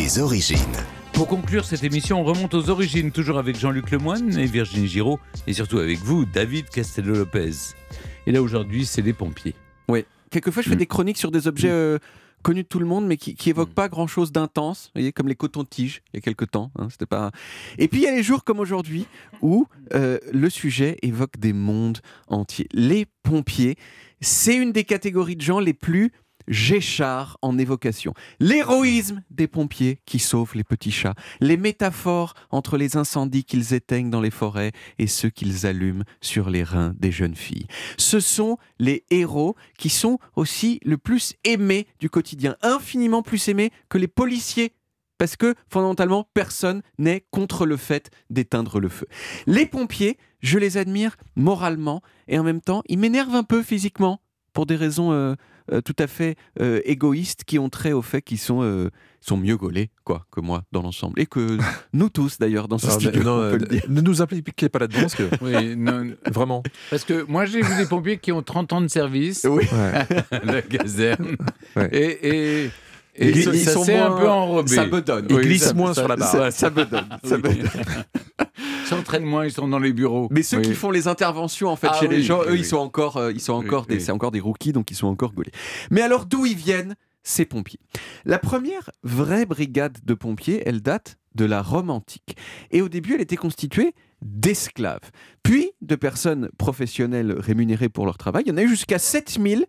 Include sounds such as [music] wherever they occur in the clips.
Les origines. Pour conclure cette émission, on remonte aux origines, toujours avec Jean-Luc Lemoyne et Virginie Giraud, et surtout avec vous, David Castello-Lopez. Et là, aujourd'hui, c'est les pompiers. Oui. Quelquefois, je fais Mm. des chroniques sur des objets euh, connus de tout le monde, mais qui, qui évoquent Mm. pas grand-chose d'intense. Vous voyez, comme les cotons-tiges, il y a quelques temps. hein, c'était pas... Et puis, il y a les jours comme aujourd'hui où euh, le sujet évoque des mondes entiers. Les pompiers, c'est une des catégories de gens les plus Géchard en évocation. L'héroïsme des pompiers qui sauvent les petits chats. Les métaphores entre les incendies qu'ils éteignent dans les forêts et ceux qu'ils allument sur les reins des jeunes filles. Ce sont les héros qui sont aussi le plus aimés du quotidien, infiniment plus aimés que les policiers. Parce que fondamentalement, personne n'est contre le fait d'éteindre le feu. Les pompiers, je les admire moralement et en même temps, ils m'énervent un peu physiquement pour des raisons euh, euh, tout à fait euh, égoïstes qui ont trait au fait qu'ils sont, euh, sont mieux gaulés quoi, que moi dans l'ensemble. Et que [laughs] nous tous d'ailleurs dans ce Alors, studio, non, on euh, peut le dire. ne nous impliquez pas là-dedans parce que [laughs] Oui, non, vraiment. parce que moi, j'ai vu des pompiers qui ont 30 ans de service, Oui. [laughs] Ouais. la caserne, Ouais. et, et, et Ils- ça, ils ça sont s'est un moins- peu enrobé. Ça bedonne. Ils Oui, glissent ça- moins ça- sur la barre. Ça, ça bedonne. ça Oui. bedonne. Ils s'entraînent moins, ils sont dans les bureaux. Mais ceux Oui. qui font les interventions en fait Ah chez les gens, eux, oui. ils sont encore, euh, ils sont encore des, c'est encore des rookies, donc ils sont encore gaulés. Mais alors d'où ils viennent ces pompiers? La première vraie brigade de pompiers, elle date de la Rome antique. Et au début, elle était constituée d'esclaves, puis de personnes professionnelles rémunérées pour leur travail. Il y en a eu jusqu'à 7000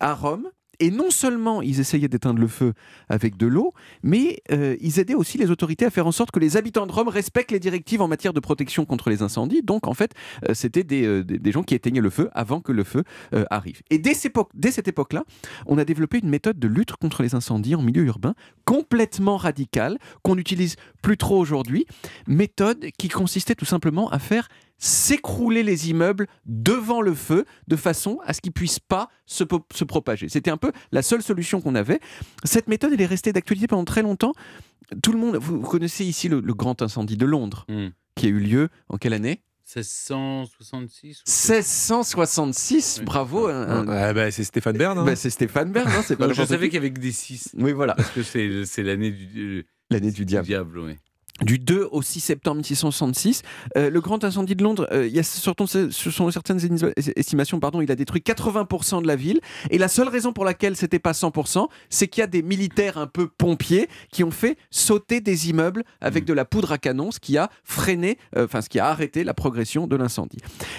à Rome. Et non seulement ils essayaient d'éteindre le feu avec de l'eau, mais euh, ils aidaient aussi les autorités à faire en sorte que les habitants de Rome respectent les directives en matière de protection contre les incendies. Donc en fait, euh, c'était des, euh, des- gens qui éteignaient le feu avant que le feu arrive. Et dès, dès cette époque-là, on a développé une méthode de lutte contre les incendies en milieu urbain complètement radicale, qu'on n'utilise plus trop aujourd'hui. Méthode qui consistait tout simplement à faire s'écrouler les immeubles devant le feu de façon à ce qu'ils puissent pas se, se propager. C'était un peu la seule solution qu'on avait. Cette méthode, elle est restée d'actualité pendant très longtemps. Tout le monde, vous, vous connaissez ici le, le grand incendie de Londres, Hmm. qui a eu lieu en quelle année? 1666 ou- 1666, Oui. bravo. un- Ah, bah, c'est Stéphane Bern. hein. bah, c'est Stéphane Bern, hein, c'est pas Non, je savais qui. qu'il y avait que des 6. Oui, voilà, Parce que c'est c'est l'année du, l'année du diable. oui. Du 2 au 6 septembre 1666, euh, le grand incendie de Londres, euh, il y a sont certaines esti- estimations, pardon, il a détruit 80% de la ville. Et la seule raison pour laquelle c'était pas 100%, c'est qu'il y a des militaires un peu pompiers qui ont fait sauter des immeubles avec Mm. de la poudre à canon, ce qui a freiné, euh, enfin ce qui a arrêté la progression de l'incendie.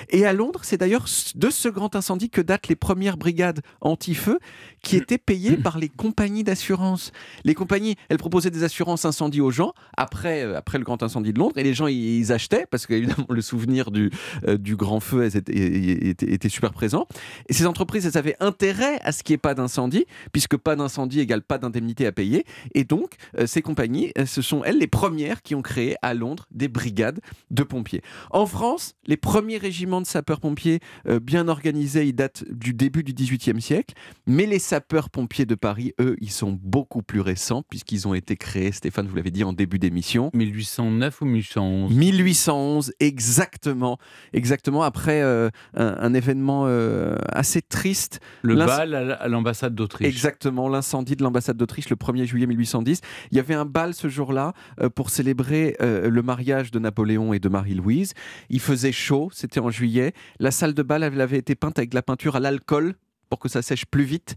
Et à Londres, c'est d'ailleurs de ce grand incendie que datent les premières brigades anti-feu qui étaient payées par les compagnies d'assurance. Les compagnies, elles proposaient des assurances incendie aux gens après, euh, après le grand incendie de Londres et les gens ils, achetaient parce qu'évidemment le souvenir du, euh, du grand feu était, était super présent. Et ces entreprises, elles avaient intérêt à ce qu'il n'y ait pas d'incendie puisque pas d'incendie égale pas d'indemnité à payer. Et donc, euh, ces compagnies, ce sont elles les premières qui ont créé à Londres des brigades de pompiers. En France, les premiers régiments de sapeurs-pompiers bien organisés, ils datent du début du XVIIIe siècle. Mais les sapeurs-pompiers de Paris, eux, ils sont beaucoup plus récents puisqu'ils ont été créés, Stéphane, vous l'avez dit en début d'émission. 1809 ou 1811 1811, exactement, exactement après euh, un, un événement euh, assez triste. Le bal à l'ambassade d'Autriche. Exactement, l'incendie de l'ambassade d'Autriche le 1er juillet 1810. Il y avait un bal ce jour-là euh, pour célébrer le mariage de Napoléon et de Marie-Louise. Il faisait chaud, c'était en juillet. La salle de bal elle avait été peinte avec de la peinture à l'alcool pour que ça sèche plus vite.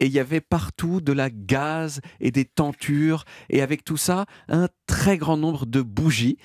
Et il y avait partout de la gaz et des tentures. Et avec tout ça, un très grand nombre de bougies.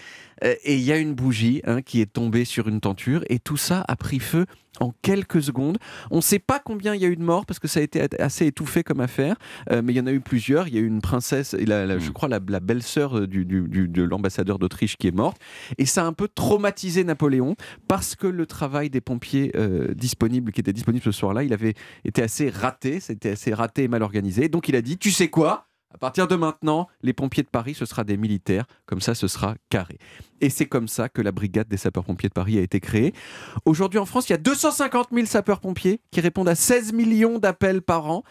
Euh, et il y a une bougie hein, qui est tombée sur une tenture. Et tout ça a pris feu en quelques secondes. On ne sait pas combien il y a eu de morts parce que ça a été assez étouffé comme affaire. Euh, mais il y en a eu plusieurs. Il y a eu une princesse, et la, la- je Mm. crois la, la belle-sœur euh, du, du- du- de l'ambassadeur d'Autriche qui est morte. Et ça a un peu traumatisé Napoléon parce que le travail des pompiers euh, disponibles, qui était disponible ce soir-là, il avait été assez raté. C'était assez raté et mal organisé. Donc il a dit, tu sais quoi? À partir de maintenant, les pompiers de Paris, ce sera des militaires, comme ça ce sera carré. Et c'est comme ça que la brigade des sapeurs-pompiers de Paris a été créée. Aujourd'hui en France, il y a 250 000 sapeurs-pompiers qui répondent à 16 millions d'appels par an.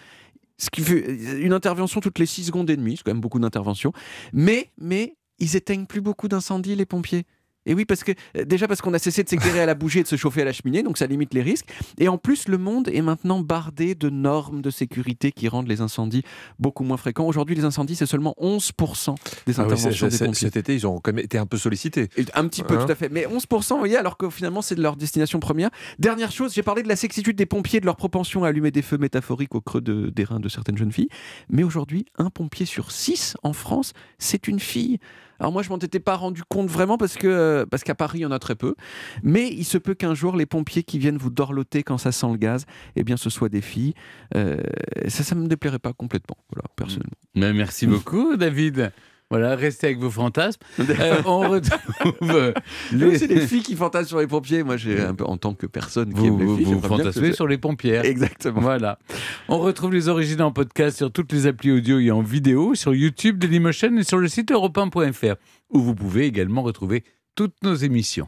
Ce qui fait une intervention toutes les 6 secondes et demie, c'est quand même beaucoup d'interventions. Mais, mais ils éteignent plus beaucoup d'incendies, les pompiers. Et oui, parce que euh, déjà parce qu'on a cessé de s'éclairer à la bougie et de se chauffer à la cheminée, donc ça limite les risques. Et en plus, le monde est maintenant bardé de normes de sécurité qui rendent les incendies beaucoup moins fréquents. Aujourd'hui, les incendies, c'est seulement 11% des Ah oui, interventions c'est- des pompiers. cet été, ils ont quand même été un peu sollicités. Et Un petit peu, Hein tout à fait. Mais 11%, vous voyez, alors que finalement, c'est de leur destination première. Dernière chose, j'ai parlé de la sexitude des pompiers, de leur propension à allumer des feux métaphoriques au creux de- des reins de certaines jeunes filles. Mais aujourd'hui, un pompier sur six en France, c'est une fille. Alors moi, je m'en étais pas rendu compte vraiment parce que euh, parce qu'à Paris, il y en a très peu. Mais il se peut qu'un jour, les pompiers qui viennent vous dorloter quand ça sent le gaz, eh bien, ce soient des filles. Euh, ça, ça me déplairait pas complètement, voilà, personnellement. Mais merci beaucoup, David. Voilà, restez avec vos fantasmes. [laughs] Euh, on retrouve euh, les- C'est les filles qui fantasment sur les pompiers. Moi, j'ai un peu en tant que personne qui Vous, aime les vous, filles, vous que fantasmez sur les pompières. Exactement. Voilà. On retrouve les origines en podcast sur toutes les applis audio et en vidéo, sur YouTube, Dailymotion et sur le site europe1.fr, où vous pouvez également retrouver toutes nos émissions.